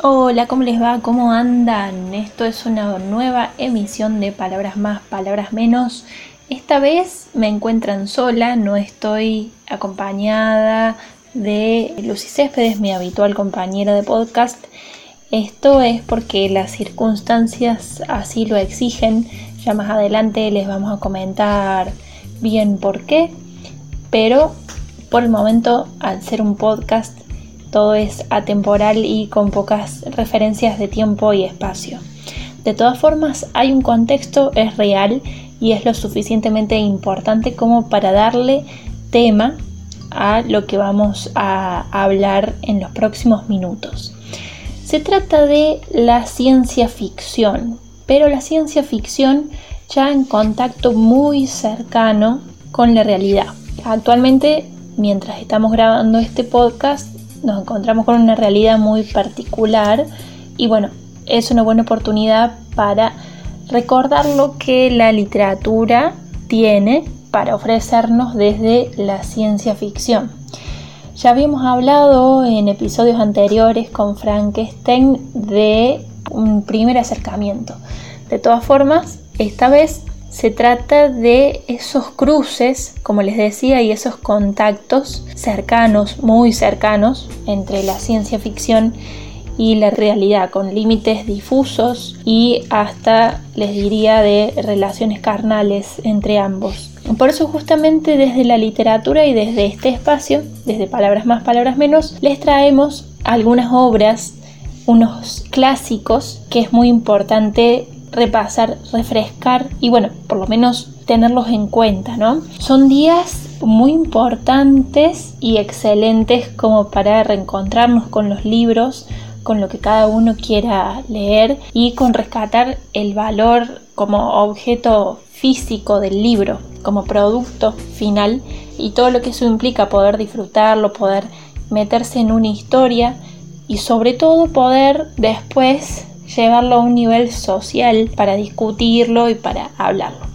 Hola, ¿cómo les va? ¿Cómo andan? Esto es una nueva emisión de Palabras Más, Palabras Menos. Esta vez me encuentran sola, no estoy acompañada de Lucy Céspedes, mi habitual compañera de podcast. Esto es porque las circunstancias así lo exigen. Ya más adelante les vamos a comentar bien por qué. Pero por el momento, al ser un podcast, todo es atemporal y con pocas referencias de tiempo y espacio. De todas formas, hay un contexto, es real y es lo suficientemente importante como para darle tema a lo que vamos a hablar en los próximos minutos. Se trata de la ciencia ficción, pero la ciencia ficción ya en contacto muy cercano con la realidad. Actualmente, mientras estamos grabando este podcast, nos encontramos con una realidad muy particular y bueno, es una buena oportunidad para recordar lo que la literatura tiene para ofrecernos desde la ciencia ficción. Ya habíamos hablado en episodios anteriores con Frankenstein de un primer acercamiento. De todas formas, esta vez se trata de esos cruces, como les decía, y esos contactos cercanos, muy cercanos, entre la ciencia ficción y la realidad, con límites difusos y hasta, les diría, de relaciones carnales entre ambos. Por eso justamente desde la literatura y desde este espacio, desde Palabras más, Palabras menos, les traemos algunas obras, unos clásicos que es muy importante repasar, refrescar y bueno, por lo menos tenerlos en cuenta, ¿no? Son días muy importantes y excelentes como para reencontrarnos con los libros, con lo que cada uno quiera leer y con rescatar el valor como objeto físico del libro, como producto final y todo lo que eso implica, poder disfrutarlo, poder meterse en una historia y sobre todo poder después llevarlo a un nivel social para discutirlo y para hablarlo.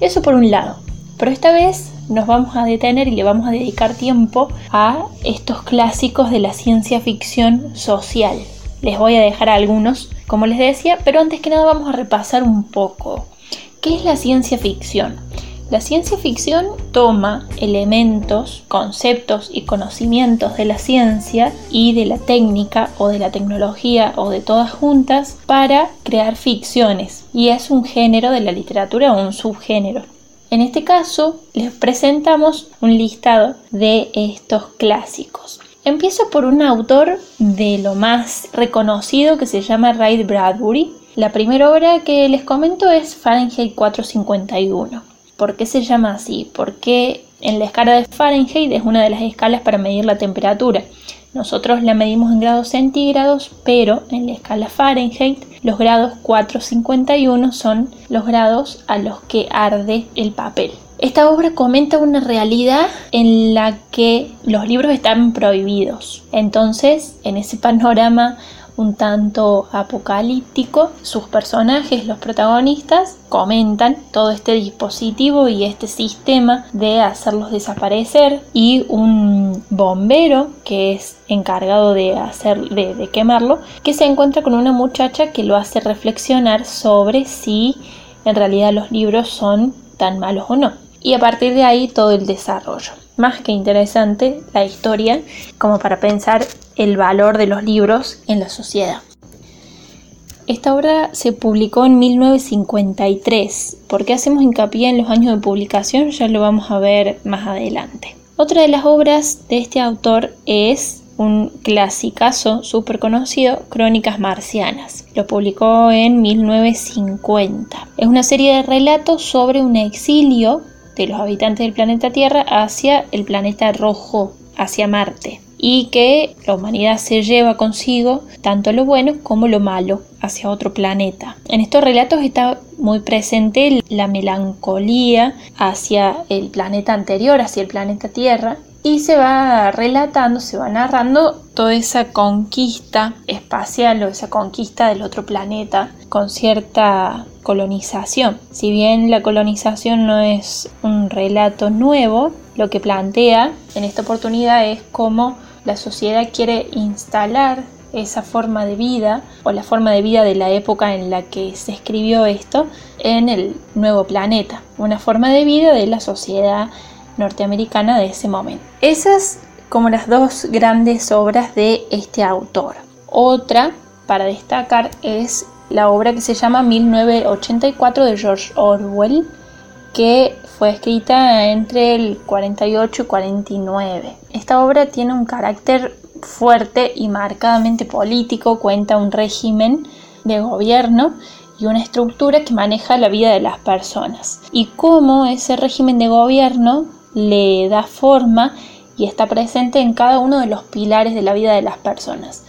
Eso por un lado. Pero esta vez nos vamos a detener y le vamos a dedicar tiempo a estos clásicos de la ciencia ficción social. Les voy a dejar algunos, como les decía, pero antes que nada vamos a repasar un poco. ¿Qué es la ciencia ficción? La ciencia ficción toma elementos, conceptos y conocimientos de la ciencia y de la técnica o de la tecnología o de todas juntas para crear ficciones y es un género de la literatura o un subgénero. En este caso les presentamos un listado de estos clásicos. Empiezo por un autor de lo más reconocido que se llama Ray Bradbury. La primera obra que les comento es Fahrenheit 451. ¿Por qué se llama así? Porque en la escala de Fahrenheit es una de las escalas para medir la temperatura. Nosotros la medimos en grados centígrados, pero en la escala Fahrenheit los grados 451 son los grados a los que arde el papel. Esta obra comenta una realidad en la que los libros están prohibidos. Entonces, en ese panorama un tanto apocalíptico, sus personajes, los protagonistas, comentan todo este dispositivo y este sistema de hacerlos desaparecer y un bombero que es encargado de hacer de, de quemarlo que se encuentra con una muchacha que lo hace reflexionar sobre si en realidad los libros son tan malos o no. Y a partir de ahí todo el desarrollo. Más que interesante la historia como para pensar el valor de los libros en la sociedad. Esta obra se publicó en 1953. ¿Por qué hacemos hincapié en los años de publicación? Ya lo vamos a ver más adelante. Otra de las obras de este autor es un clasicazo súper conocido, Crónicas Marcianas. Lo publicó en 1950. Es una serie de relatos sobre un exilio de los habitantes del planeta Tierra hacia el planeta rojo, hacia Marte, y que la humanidad se lleva consigo tanto lo bueno como lo malo hacia otro planeta. En estos relatos está muy presente la melancolía hacia el planeta anterior, hacia el planeta Tierra, y se va relatando, se va narrando toda esa conquista espacial o esa conquista del otro planeta con cierta colonización. Si bien la colonización no es un relato nuevo, lo que plantea en esta oportunidad es cómo la sociedad quiere instalar esa forma de vida o la forma de vida de la época en la que se escribió esto en el nuevo planeta, una forma de vida de la sociedad norteamericana de ese momento. Esas como las dos grandes obras de este autor. Otra para destacar es la obra que se llama 1984 de George Orwell, que fue escrita entre el 48 y 49. Esta obra tiene un carácter fuerte y marcadamente político, cuenta un régimen de gobierno y una estructura que maneja la vida de las personas y cómo ese régimen de gobierno le da forma y está presente en cada uno de los pilares de la vida de las personas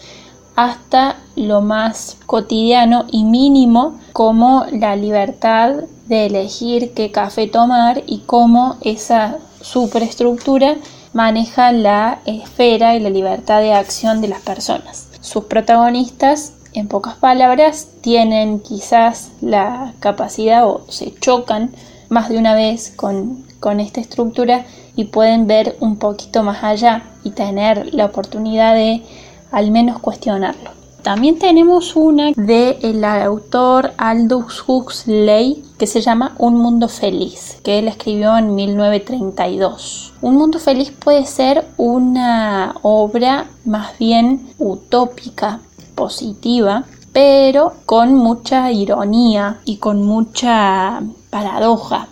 hasta lo más cotidiano y mínimo como la libertad de elegir qué café tomar y cómo esa superestructura maneja la esfera y la libertad de acción de las personas. Sus protagonistas, en pocas palabras, tienen quizás la capacidad o se chocan más de una vez con, con esta estructura y pueden ver un poquito más allá y tener la oportunidad de al menos cuestionarlo. También tenemos una del autor Aldous Huxley que se llama Un Mundo Feliz, que él escribió en 1932. Un Mundo Feliz puede ser una obra más bien utópica, positiva, pero con mucha ironía y con mucha paradoja,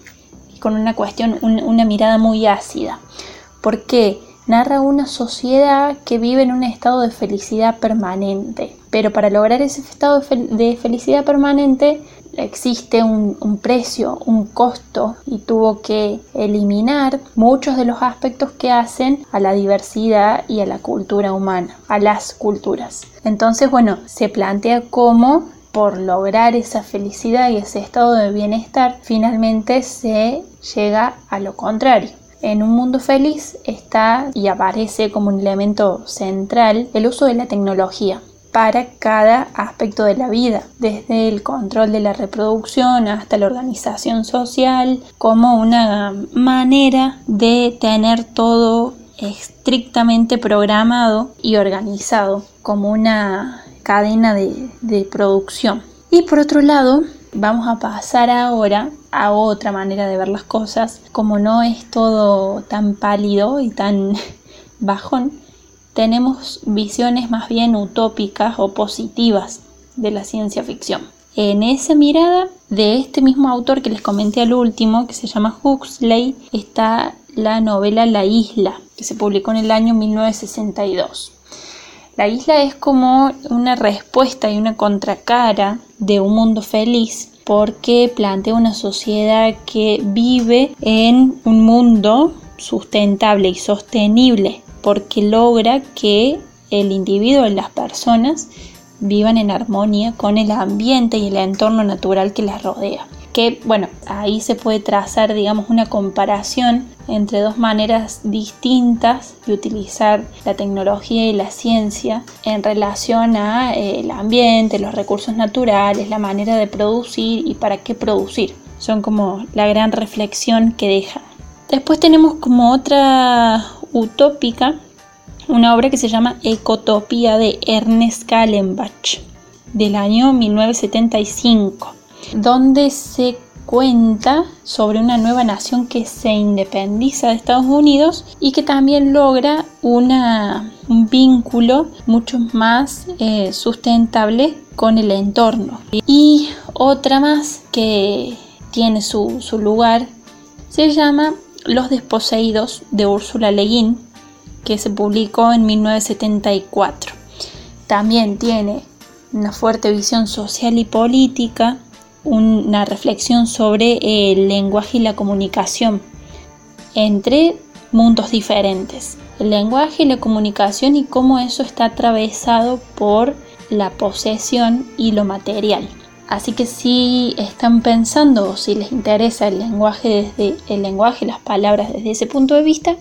y con una cuestión, una mirada muy ácida. ¿Por qué? Narra una sociedad que vive en un estado de felicidad permanente. Pero para lograr ese estado de, felicidad permanente existe un, precio, un costo y tuvo que eliminar muchos de los aspectos que hacen a la diversidad y a la cultura humana, a las culturas. Entonces, bueno, se plantea cómo por lograr esa felicidad y ese estado de bienestar, finalmente se llega a lo contrario. En un mundo feliz está y aparece como un elemento central el uso de la tecnología para cada aspecto de la vida, desde el control de la reproducción hasta la organización social, como una manera de tener todo estrictamente programado y organizado, como una cadena de, producción. Y por otro lado, vamos a pasar ahora a otra manera de ver las cosas. Como no es todo tan pálido y tan bajón, tenemos visiones más bien utópicas o positivas de la ciencia ficción. En esa mirada de este mismo autor que les comenté al último, que se llama Huxley, está la novela La isla, que se publicó en el año 1962. La isla es como una respuesta y una contracara de un mundo feliz porque plantea una sociedad que vive en un mundo sustentable y sostenible porque logra que el individuo y las personas vivan en armonía con el ambiente y el entorno natural que les rodea que bueno, ahí se puede trazar digamos una comparación entre dos maneras distintas de utilizar la tecnología y la ciencia en relación a eh, el ambiente, los recursos naturales, la manera de producir y para qué producir. Son como la gran reflexión que deja. Después tenemos como otra utópica una obra que se llama Ecotopía de Ernest Kallenbach del año 1975 donde se cuenta sobre una nueva nación que se independiza de Estados Unidos y que también logra una, un vínculo mucho más eh, sustentable con el entorno. Y otra más que tiene su, su lugar se llama Los desposeídos de Úrsula Le Guin, que se publicó en 1974. También tiene una fuerte visión social y política una reflexión sobre el lenguaje y la comunicación entre mundos diferentes. El lenguaje y la comunicación y cómo eso está atravesado por la posesión y lo material. Así que si están pensando o si les interesa el lenguaje desde el lenguaje, las palabras desde ese punto de vista,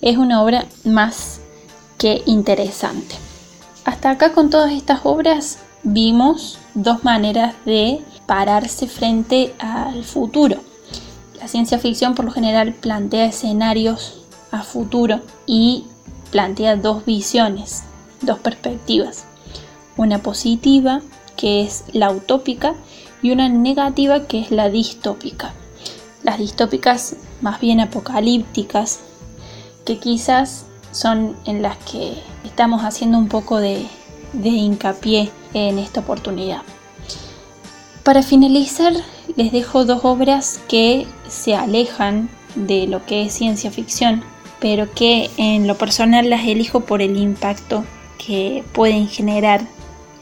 es una obra más que interesante. Hasta acá con todas estas obras vimos dos maneras de pararse frente al futuro. La ciencia ficción por lo general plantea escenarios a futuro y plantea dos visiones, dos perspectivas. una positiva que es la utópica y una negativa que es la distópica. Las distópicas más bien apocalípticas, que quizás son en las que estamos haciendo un poco de, hincapié en esta oportunidad. Para finalizar, les dejo dos obras que se alejan de lo que es ciencia ficción, pero que en lo personal las elijo por el impacto que pueden generar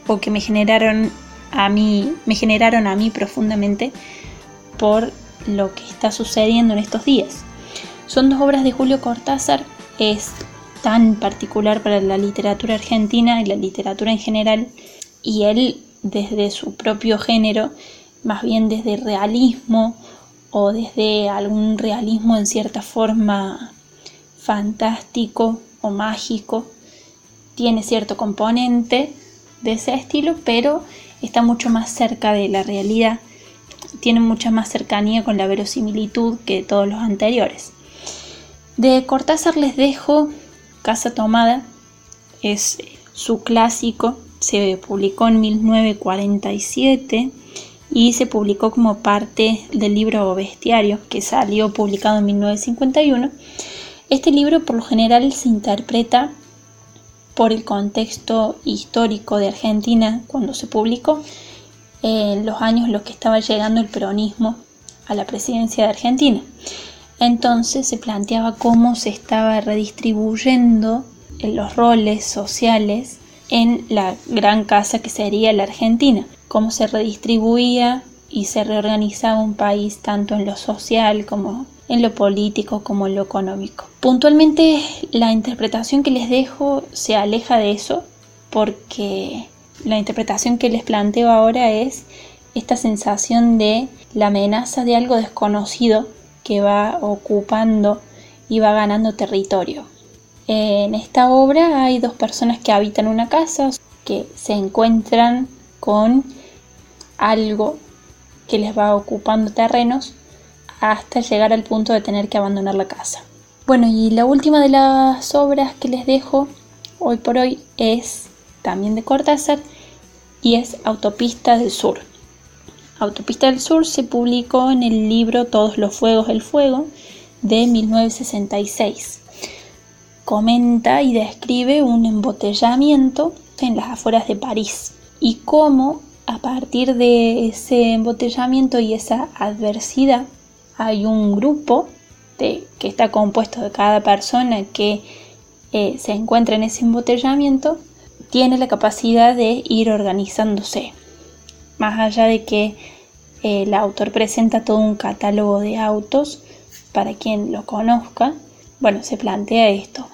o que me generaron a mí, me generaron a mí profundamente por lo que está sucediendo en estos días. Son dos obras de Julio Cortázar, es tan particular para la literatura argentina y la literatura en general, y él desde su propio género, más bien desde realismo o desde algún realismo en cierta forma fantástico o mágico, tiene cierto componente de ese estilo, pero está mucho más cerca de la realidad, tiene mucha más cercanía con la verosimilitud que todos los anteriores. De Cortázar les dejo Casa Tomada, es su clásico, se publicó en 1947 y se publicó como parte del libro Bestiario, que salió publicado en 1951. Este libro por lo general se interpreta por el contexto histórico de Argentina cuando se publicó, en los años en los que estaba llegando el peronismo a la presidencia de Argentina. Entonces se planteaba cómo se estaba redistribuyendo los roles sociales en la gran casa que sería la Argentina, cómo se redistribuía y se reorganizaba un país tanto en lo social como en lo político como en lo económico. Puntualmente la interpretación que les dejo se aleja de eso porque la interpretación que les planteo ahora es esta sensación de la amenaza de algo desconocido que va ocupando y va ganando territorio. En esta obra hay dos personas que habitan una casa que se encuentran con algo que les va ocupando terrenos hasta llegar al punto de tener que abandonar la casa. Bueno, y la última de las obras que les dejo hoy por hoy es también de Cortázar y es Autopista del Sur. Autopista del Sur se publicó en el libro Todos los Fuegos del Fuego de 1966. Comenta y describe un embotellamiento en las afueras de París y cómo a partir de ese embotellamiento y esa adversidad hay un grupo de, que está compuesto de cada persona que eh, se encuentra en ese embotellamiento, tiene la capacidad de ir organizándose. Más allá de que eh, el autor presenta todo un catálogo de autos para quien lo conozca, bueno, se plantea esto.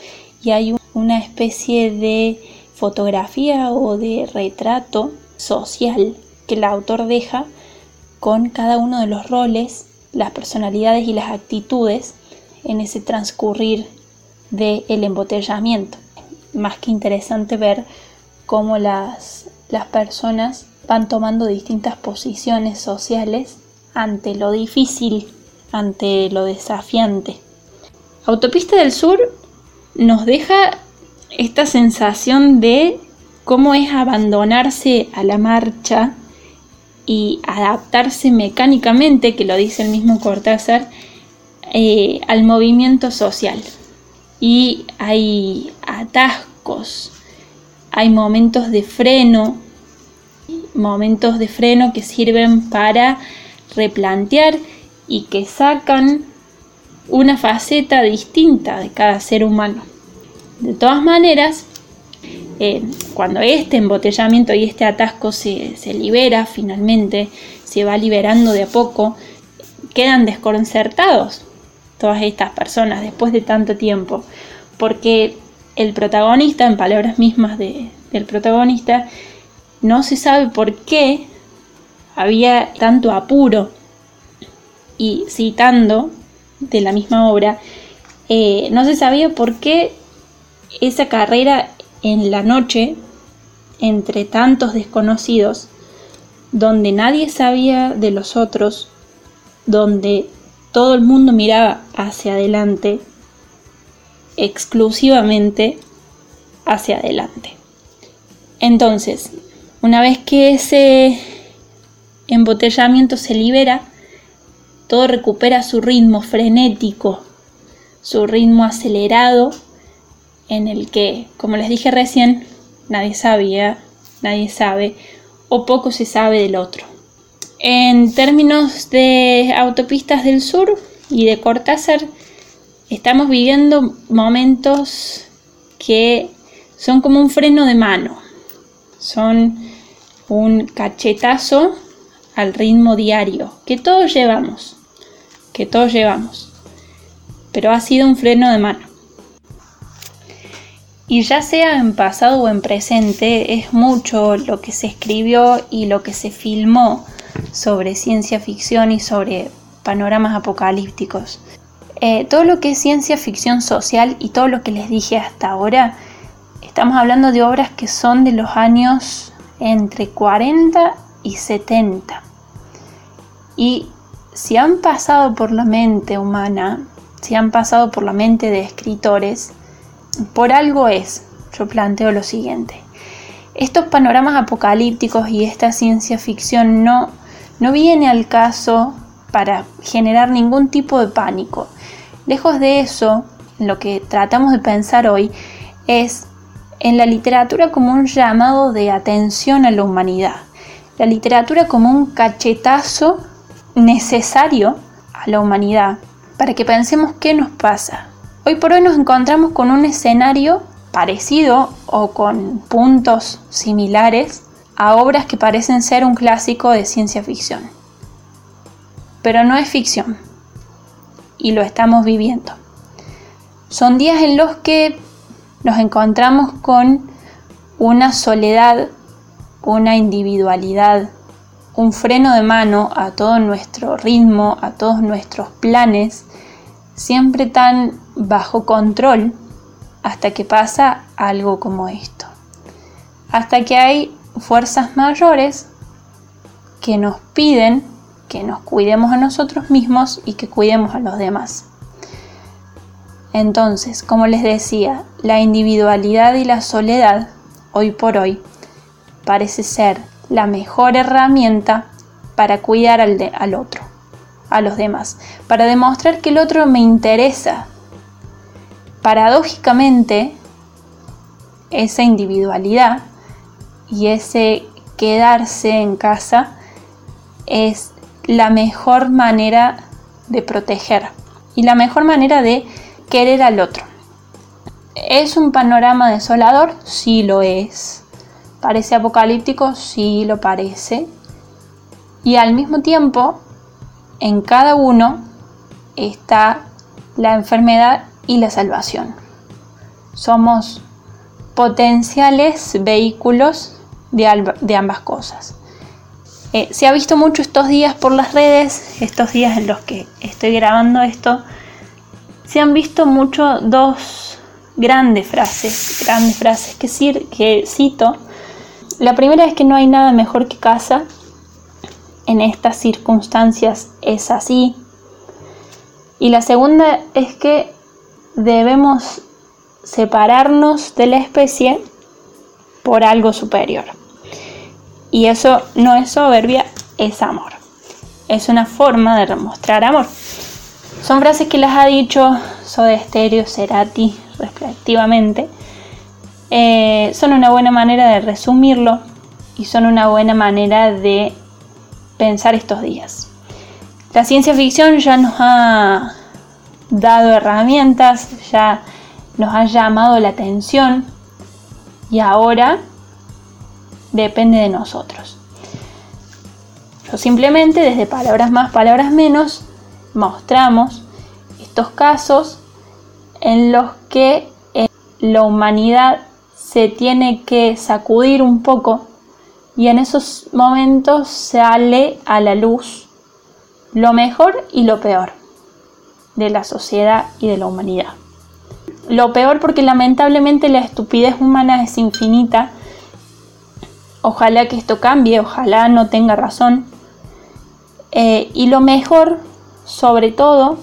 Y hay una especie de fotografía o de retrato social que el autor deja con cada uno de los roles las personalidades y las actitudes en ese transcurrir del embotellamiento. Más que interesante ver cómo las, las personas van tomando distintas posiciones sociales ante lo difícil, ante lo desafiante. Autopista del Sur nos deja esta sensación de cómo es abandonarse a la marcha y adaptarse mecánicamente, que lo dice el mismo Cortázar, eh, al movimiento social. Y hay atascos, hay momentos de freno, momentos de freno que sirven para replantear y que sacan una faceta distinta de cada ser humano. De todas maneras, eh, cuando este embotellamiento y este atasco se, libera finalmente, se va liberando de a poco, quedan desconcertados todas estas personas después de tanto tiempo, porque el protagonista, en palabras mismas del protagonista, no se sabe por qué había tanto apuro y citando de la misma obra, eh, no se sabía por qué esa carrera en la noche, entre tantos desconocidos, donde nadie sabía de los otros, donde todo el mundo miraba hacia adelante, exclusivamente hacia adelante. Entonces, Una vez que ese embotellamiento se libera, todo recupera su ritmo frenético, su ritmo acelerado, en el que, como les dije recién, nadie sabía, nadie sabe o poco se sabe del otro. En términos de autopistas del sur y de Cortázar, estamos viviendo momentos que son como un freno de mano, son un cachetazo al ritmo diario que todos llevamos, que todos llevamos, pero ha sido un freno de mano. Y ya sea en pasado o en presente, es mucho lo que se escribió y lo que se filmó sobre ciencia ficción y sobre panoramas apocalípticos. Eh, todo lo que es ciencia ficción social y todo lo que les dije hasta ahora, estamos hablando de obras que son de los años entre 40 y 70. Y si han pasado por la mente humana, si han pasado por la mente de escritores, por algo es, yo planteo lo siguiente. Estos panoramas apocalípticos y esta ciencia ficción no, no viene al caso para generar ningún tipo de pánico. Lejos de eso, lo que tratamos de pensar hoy es en la literatura como un llamado de atención a la humanidad. La literatura como un cachetazo necesario a la humanidad para que pensemos qué nos pasa, Hoy por hoy nos encontramos con un escenario parecido o con puntos similares a obras que parecen ser un clásico de ciencia ficción. Pero no es ficción y lo estamos viviendo. Son días en los que nos encontramos con una soledad, una individualidad, un freno de mano a todo nuestro ritmo, a todos nuestros planes, siempre tan bajo control hasta que pasa algo como esto. Hasta que hay fuerzas mayores que nos piden que nos cuidemos a nosotros mismos y que cuidemos a los demás. Entonces, como les decía, la individualidad y la soledad, hoy por hoy, parece ser la mejor herramienta para cuidar al, otro a los demás, para demostrar que el otro me interesa. Paradójicamente, esa individualidad y ese quedarse en casa es la mejor manera de proteger y la mejor manera de querer al otro. ¿Es un panorama desolador? Sí lo es. ¿Parece apocalíptico? Sí lo parece. Y al mismo tiempo en cada uno está la enfermedad y la salvación. Somos potenciales vehículos de, ambas cosas. Eh, se ha visto mucho estos días por las redes, estos días en los que estoy grabando esto, se han visto mucho dos grandes frases, grandes frases que, que cito. La primera es que no hay nada mejor que casa en estas circunstancias es así. Y la segunda es que debemos separarnos de la especie por algo superior. Y eso no es soberbia, es amor. Es una forma de demostrar amor. Son frases que las ha dicho Soda Stereo, Cerati, respectivamente. Eh, son una buena manera de resumirlo y son una buena manera de pensar estos días. La ciencia ficción ya nos ha dado herramientas, ya nos ha llamado la atención y ahora depende de nosotros. Yo simplemente desde palabras más, palabras menos, mostramos estos casos en los que eh, la humanidad se tiene que sacudir un poco y en esos momentos sale a la luz lo mejor y lo peor de la sociedad y de la humanidad. Lo peor porque lamentablemente la estupidez humana es infinita. Ojalá que esto cambie, ojalá no tenga razón. Eh, y lo mejor, sobre todo,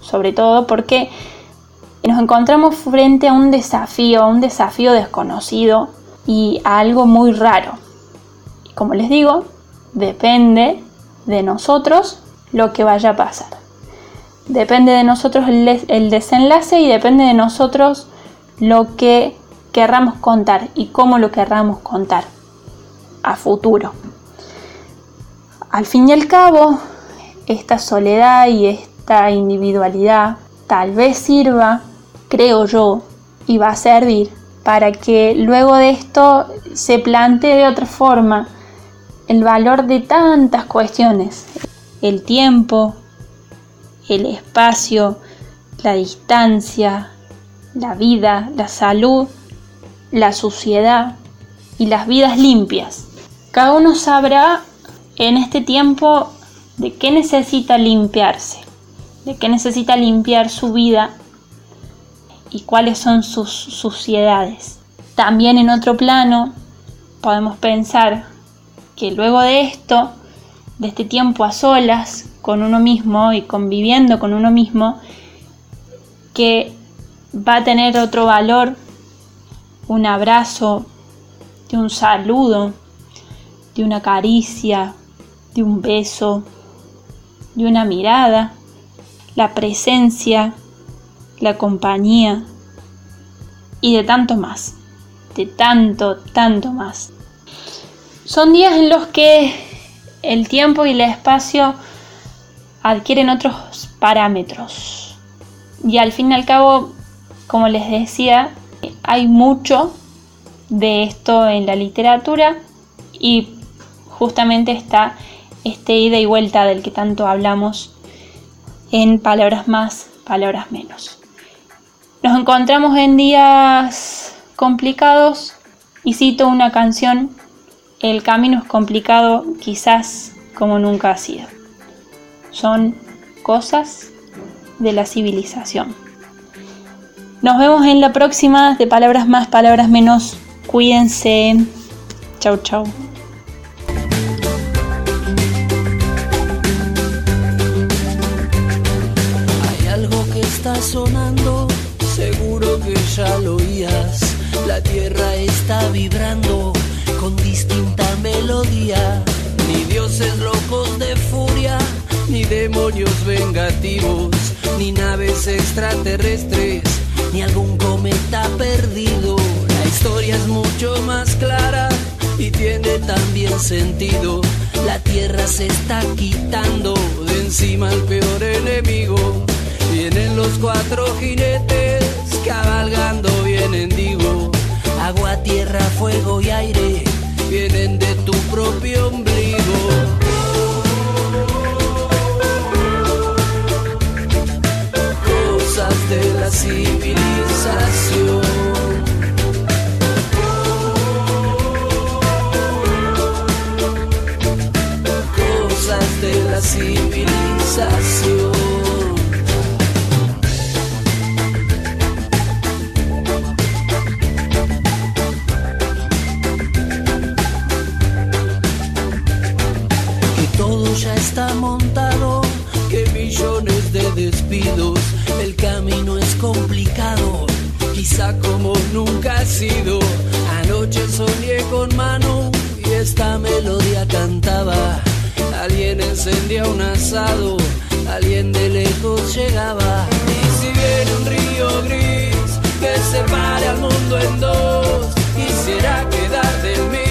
sobre todo porque nos encontramos frente a un desafío, a un desafío desconocido y a algo muy raro Como les digo, depende de nosotros lo que vaya a pasar. Depende de nosotros el, desenlace y depende de nosotros lo que querramos contar y cómo lo querramos contar a futuro. Al fin y al cabo, esta soledad y esta individualidad tal vez sirva, creo yo, y va a servir para que luego de esto se plantee de otra forma el valor de tantas cuestiones, el tiempo, el espacio, la distancia, la vida, la salud, la suciedad y las vidas limpias. Cada uno sabrá en este tiempo de qué necesita limpiarse, de qué necesita limpiar su vida y cuáles son sus suciedades. También en otro plano podemos pensar que luego de esto, de este tiempo a solas con uno mismo y conviviendo con uno mismo, que va a tener otro valor un abrazo, de un saludo, de una caricia, de un beso, de una mirada, la presencia, la compañía y de tanto más, de tanto, tanto más. Son días en los que el tiempo y el espacio adquieren otros parámetros. Y al fin y al cabo, como les decía, hay mucho de esto en la literatura y justamente está este ida y vuelta del que tanto hablamos en palabras más, palabras menos. Nos encontramos en días complicados y cito una canción, El camino es complicado quizás como nunca ha sido. Son cosas de la civilización. Nos vemos en la próxima de Palabras Más, Palabras Menos. Cuídense. Chau, chau. Hay algo que está sonando, La tierra está vibrando con distinta melodía. Ni dioses locos de furia, ni demonios vengativos, ni naves extraterrestres ni algún cometa perdido. La historia es mucho más clara y tiene también sentido. La tierra se está quitando de encima el peor enemigo. Vienen los cuatro jinetes fuego y aire vienen de tu propio ombligo. de la civilización. Como nunca ha sido. Anoche soñé con mano y esta melodía cantaba. Alguien encendía un asado, alguien de lejos llegaba. Y si viene un río gris que separe al mundo en dos, quisiera quedar del mis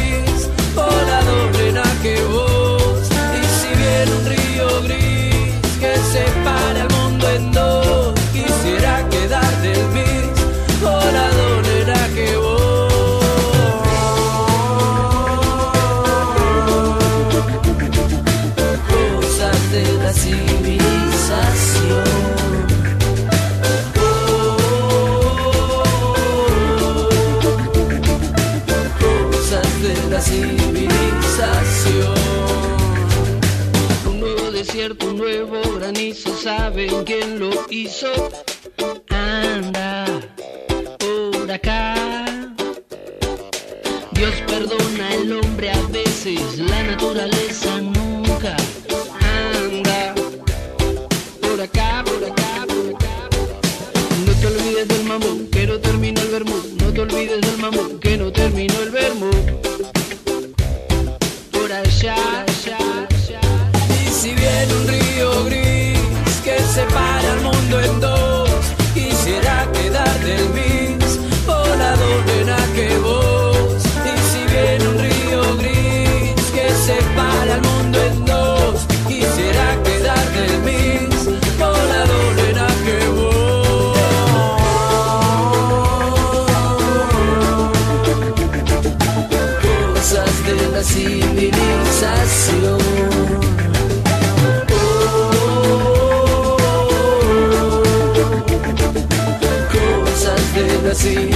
un nuevo granizo, ¿saben quién lo hizo? Anda por acá. Dios perdona al hombre a veces, la naturaleza nunca. Anda por acá, por acá, por acá. No te olvides del mamón civilización.